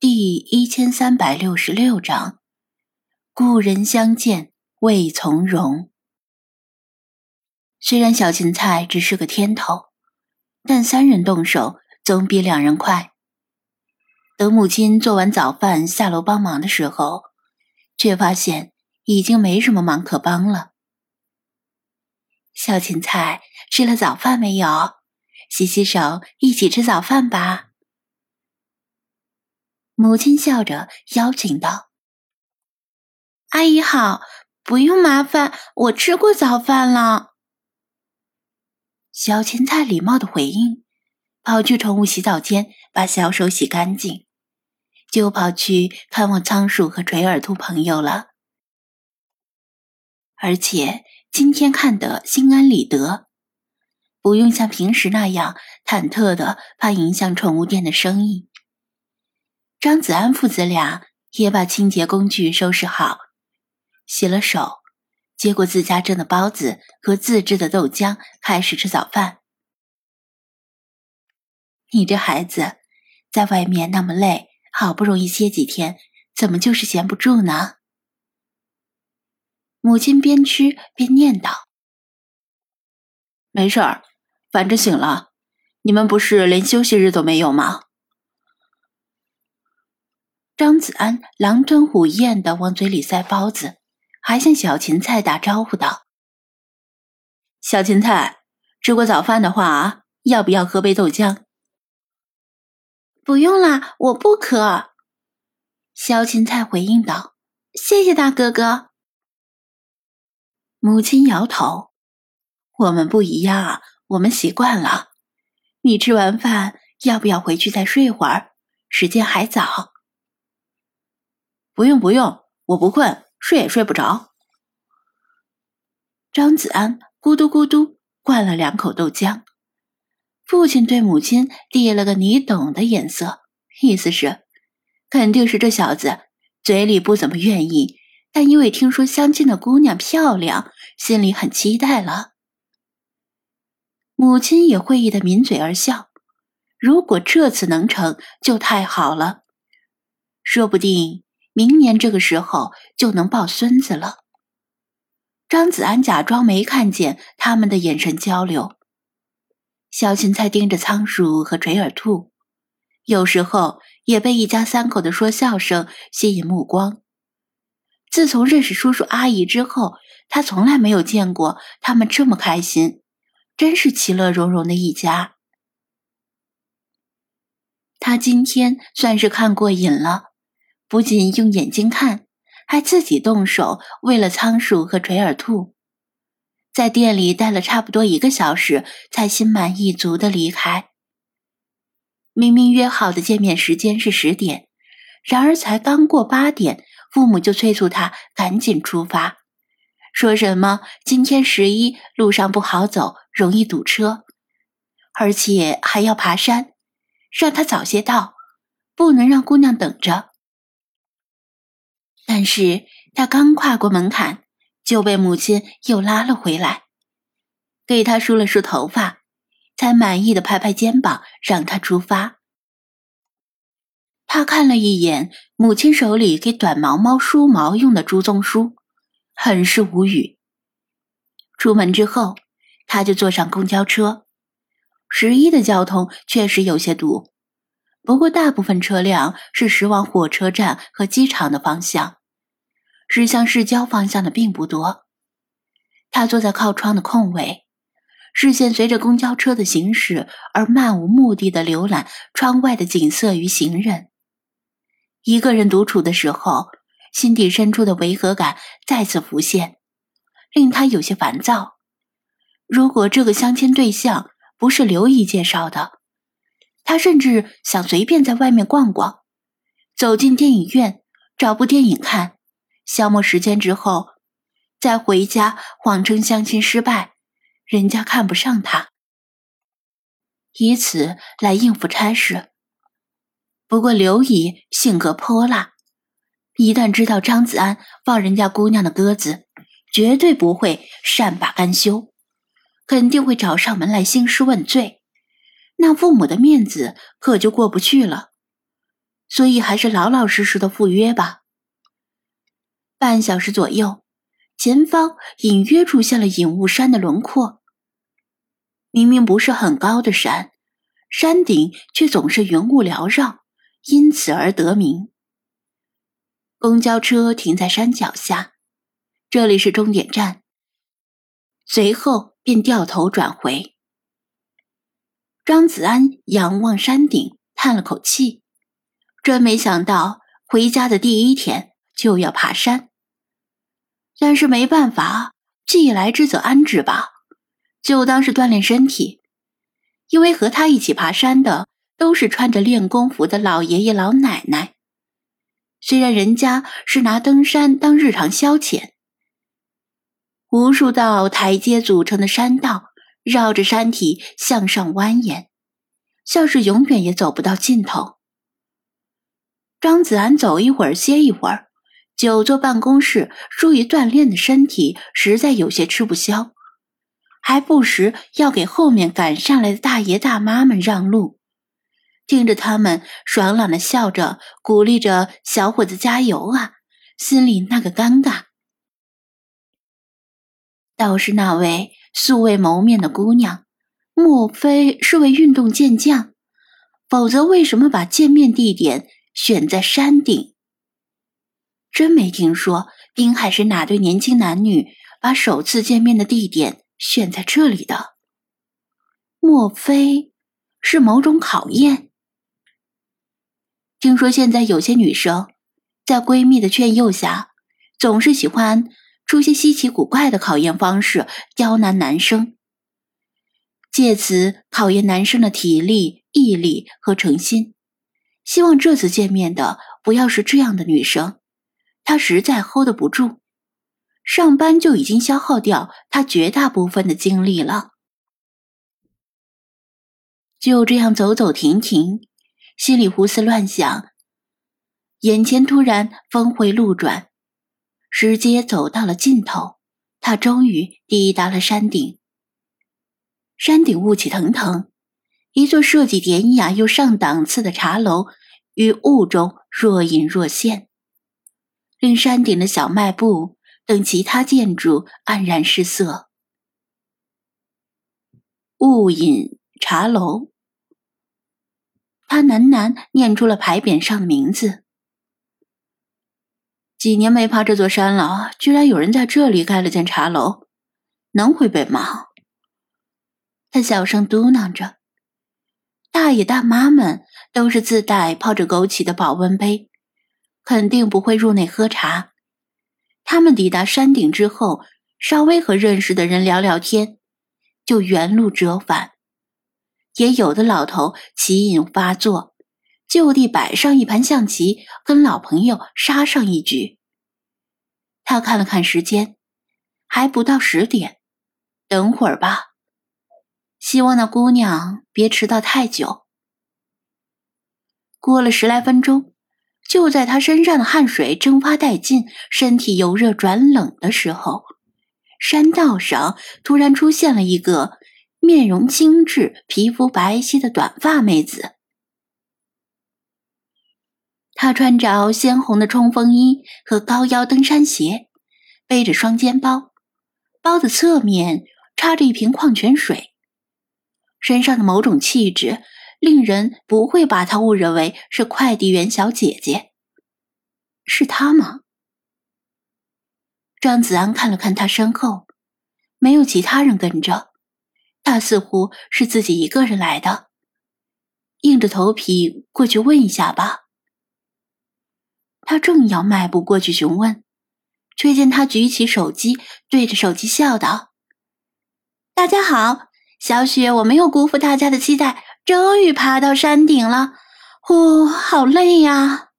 第一千三百六十六章，故人相见未从容。虽然小芹菜只是个天头，但三人动手总比两人快。等母亲做完早饭下楼帮忙的时候，却发现已经没什么忙可帮了。小芹菜吃了早饭没有？洗洗手，一起吃早饭吧。母亲笑着邀请道：“阿姨好，不用麻烦，我吃过早饭了。”小芹菜礼貌的回应，跑去宠物洗澡间把小手洗干净，就跑去看望仓鼠和垂耳兔朋友了。而且今天看得心安理得，不用像平时那样忐忑的怕影响宠物店的生意。张子安父子俩也把清洁工具收拾好，洗了手，接过自家蒸的包子和自制的豆浆，开始吃早饭。你这孩子，在外面那么累，好不容易歇几天，怎么就是闲不住呢？母亲边吃边念叨：“没事儿，反正醒了，你们不是连休息日都没有吗？”张子安狼吞虎咽的往嘴里塞包子，还向小芹菜打招呼道：“小芹菜，吃过早饭的话啊，要不要喝杯豆浆？”“不用啦，我不渴。”小芹菜回应道。“谢谢大哥哥。”母亲摇头：“我们不一样啊，我们习惯了。你吃完饭要不要回去再睡会儿？时间还早。”不用不用，我不困，睡也睡不着。张子安咕嘟咕嘟灌了两口豆浆，父亲对母亲递了个你懂的眼色，意思是，肯定是这小子嘴里不怎么愿意，但因为听说相亲的姑娘漂亮，心里很期待了。母亲也会意的抿嘴而笑，如果这次能成就太好了，说不定。明年这个时候就能抱孙子了。张子安假装没看见他们的眼神交流。小芹菜盯着仓鼠和垂耳兔，有时候也被一家三口的说笑声吸引目光。自从认识叔叔阿姨之后，他从来没有见过他们这么开心，真是其乐融融的一家。他今天算是看过瘾了。不仅用眼睛看，还自己动手喂了仓鼠和垂耳兔，在店里待了差不多一个小时，才心满意足的离开。明明约好的见面时间是十点，然而才刚过八点，父母就催促他赶紧出发，说什么今天十一路上不好走，容易堵车，而且还要爬山，让他早些到，不能让姑娘等着。但是他刚跨过门槛，就被母亲又拉了回来，给他梳了梳头发，才满意的拍拍肩膀，让他出发。他看了一眼母亲手里给短毛猫梳毛用的猪鬃梳，很是无语。出门之后，他就坐上公交车。十一的交通确实有些堵，不过大部分车辆是驶往火车站和机场的方向。驶向市郊方向的并不多，他坐在靠窗的空位，视线随着公交车的行驶而漫无目的的浏览窗外的景色与行人。一个人独处的时候，心底深处的违和感再次浮现，令他有些烦躁。如果这个相亲对象不是刘姨介绍的，他甚至想随便在外面逛逛，走进电影院找部电影看。消磨时间之后，再回家谎称相亲失败，人家看不上他，以此来应付差事。不过刘姨性格泼辣，一旦知道张子安放人家姑娘的鸽子，绝对不会善罢甘休，肯定会找上门来兴师问罪，那父母的面子可就过不去了。所以还是老老实实的赴约吧。半小时左右，前方隐约出现了隐雾山的轮廓。明明不是很高的山，山顶却总是云雾缭绕，因此而得名。公交车停在山脚下，这里是终点站。随后便掉头转回。张子安仰望山顶，叹了口气，真没想到回家的第一天就要爬山。但是没办法，既来之则安之吧，就当是锻炼身体。因为和他一起爬山的都是穿着练功服的老爷爷老奶奶。虽然人家是拿登山当日常消遣，无数道台阶组成的山道绕着山体向上蜿蜒，像是永远也走不到尽头。张子安走一会儿歇一会儿，久坐办公室，疏于锻炼的身体实在有些吃不消，还不时要给后面赶上来的大爷大妈们让路。听着他们爽朗的笑着，鼓励着小伙子加油啊，心里那个尴尬。倒是那位素未谋面的姑娘，莫非是位运动健将？否则为什么把见面地点选在山顶？真没听说滨海是哪对年轻男女把首次见面的地点选在这里的？莫非是某种考验？听说现在有些女生，在闺蜜的劝诱下，总是喜欢出些稀奇古怪的考验方式刁难男生，借此考验男生的体力、毅力和诚心。希望这次见面的不要是这样的女生，他实在 hold 不住，上班就已经消耗掉他绝大部分的精力了。就这样走走停停。心里胡思乱想，眼前突然峰回路转，直接走到了尽头。他终于抵达了山顶。山顶雾气腾腾，一座设计典雅又上档次的茶楼于雾中若隐若现，令山顶的小卖部等其他建筑黯然失色。雾隐茶楼。他喃喃念出了牌匾上的名字。几年没爬这座山了，居然有人在这里盖了间茶楼，能回北吗？他小声嘟囔着。大爷大妈们都是自带泡着枸杞的保温杯，肯定不会入内喝茶。他们抵达山顶之后，稍微和认识的人聊聊天，就原路折返。也有的老头棋瘾发作，就地摆上一盘象棋，跟老朋友杀上一局。他看了看时间，还不到十点，等会儿吧。希望那姑娘别迟到太久。过了十来分钟，就在他身上的汗水蒸发殆尽，身体由热转冷的时候，山道上突然出现了一个。面容精致、皮肤白皙的短发妹子，她穿着鲜红的冲锋衣和高腰登山鞋，背着双肩包，包的侧面插着一瓶矿泉水，身上的某种气质令人不会把她误认为是快递员小姐姐。是她吗？张子安看了看她身后，没有其他人跟着。他似乎是自己一个人来的，硬着头皮过去问一下吧。他正要迈步过去询问，却见他举起手机，对着手机笑道：“大家好，小雪，我没有辜负大家的期待，终于爬到山顶了。呼，好累呀！”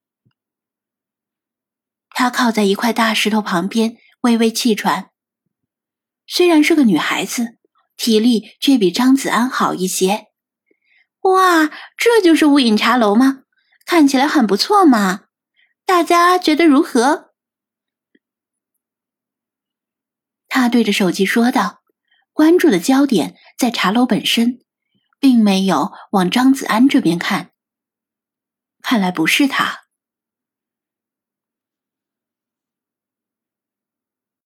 他靠在一块大石头旁边，微微气喘。虽然是个女孩子。体力却比张子安好一些。哇，这就是雾隐茶楼吗？看起来很不错嘛。大家觉得如何？他对着手机说道，关注的焦点在茶楼本身，并没有往张子安这边看。看来不是他。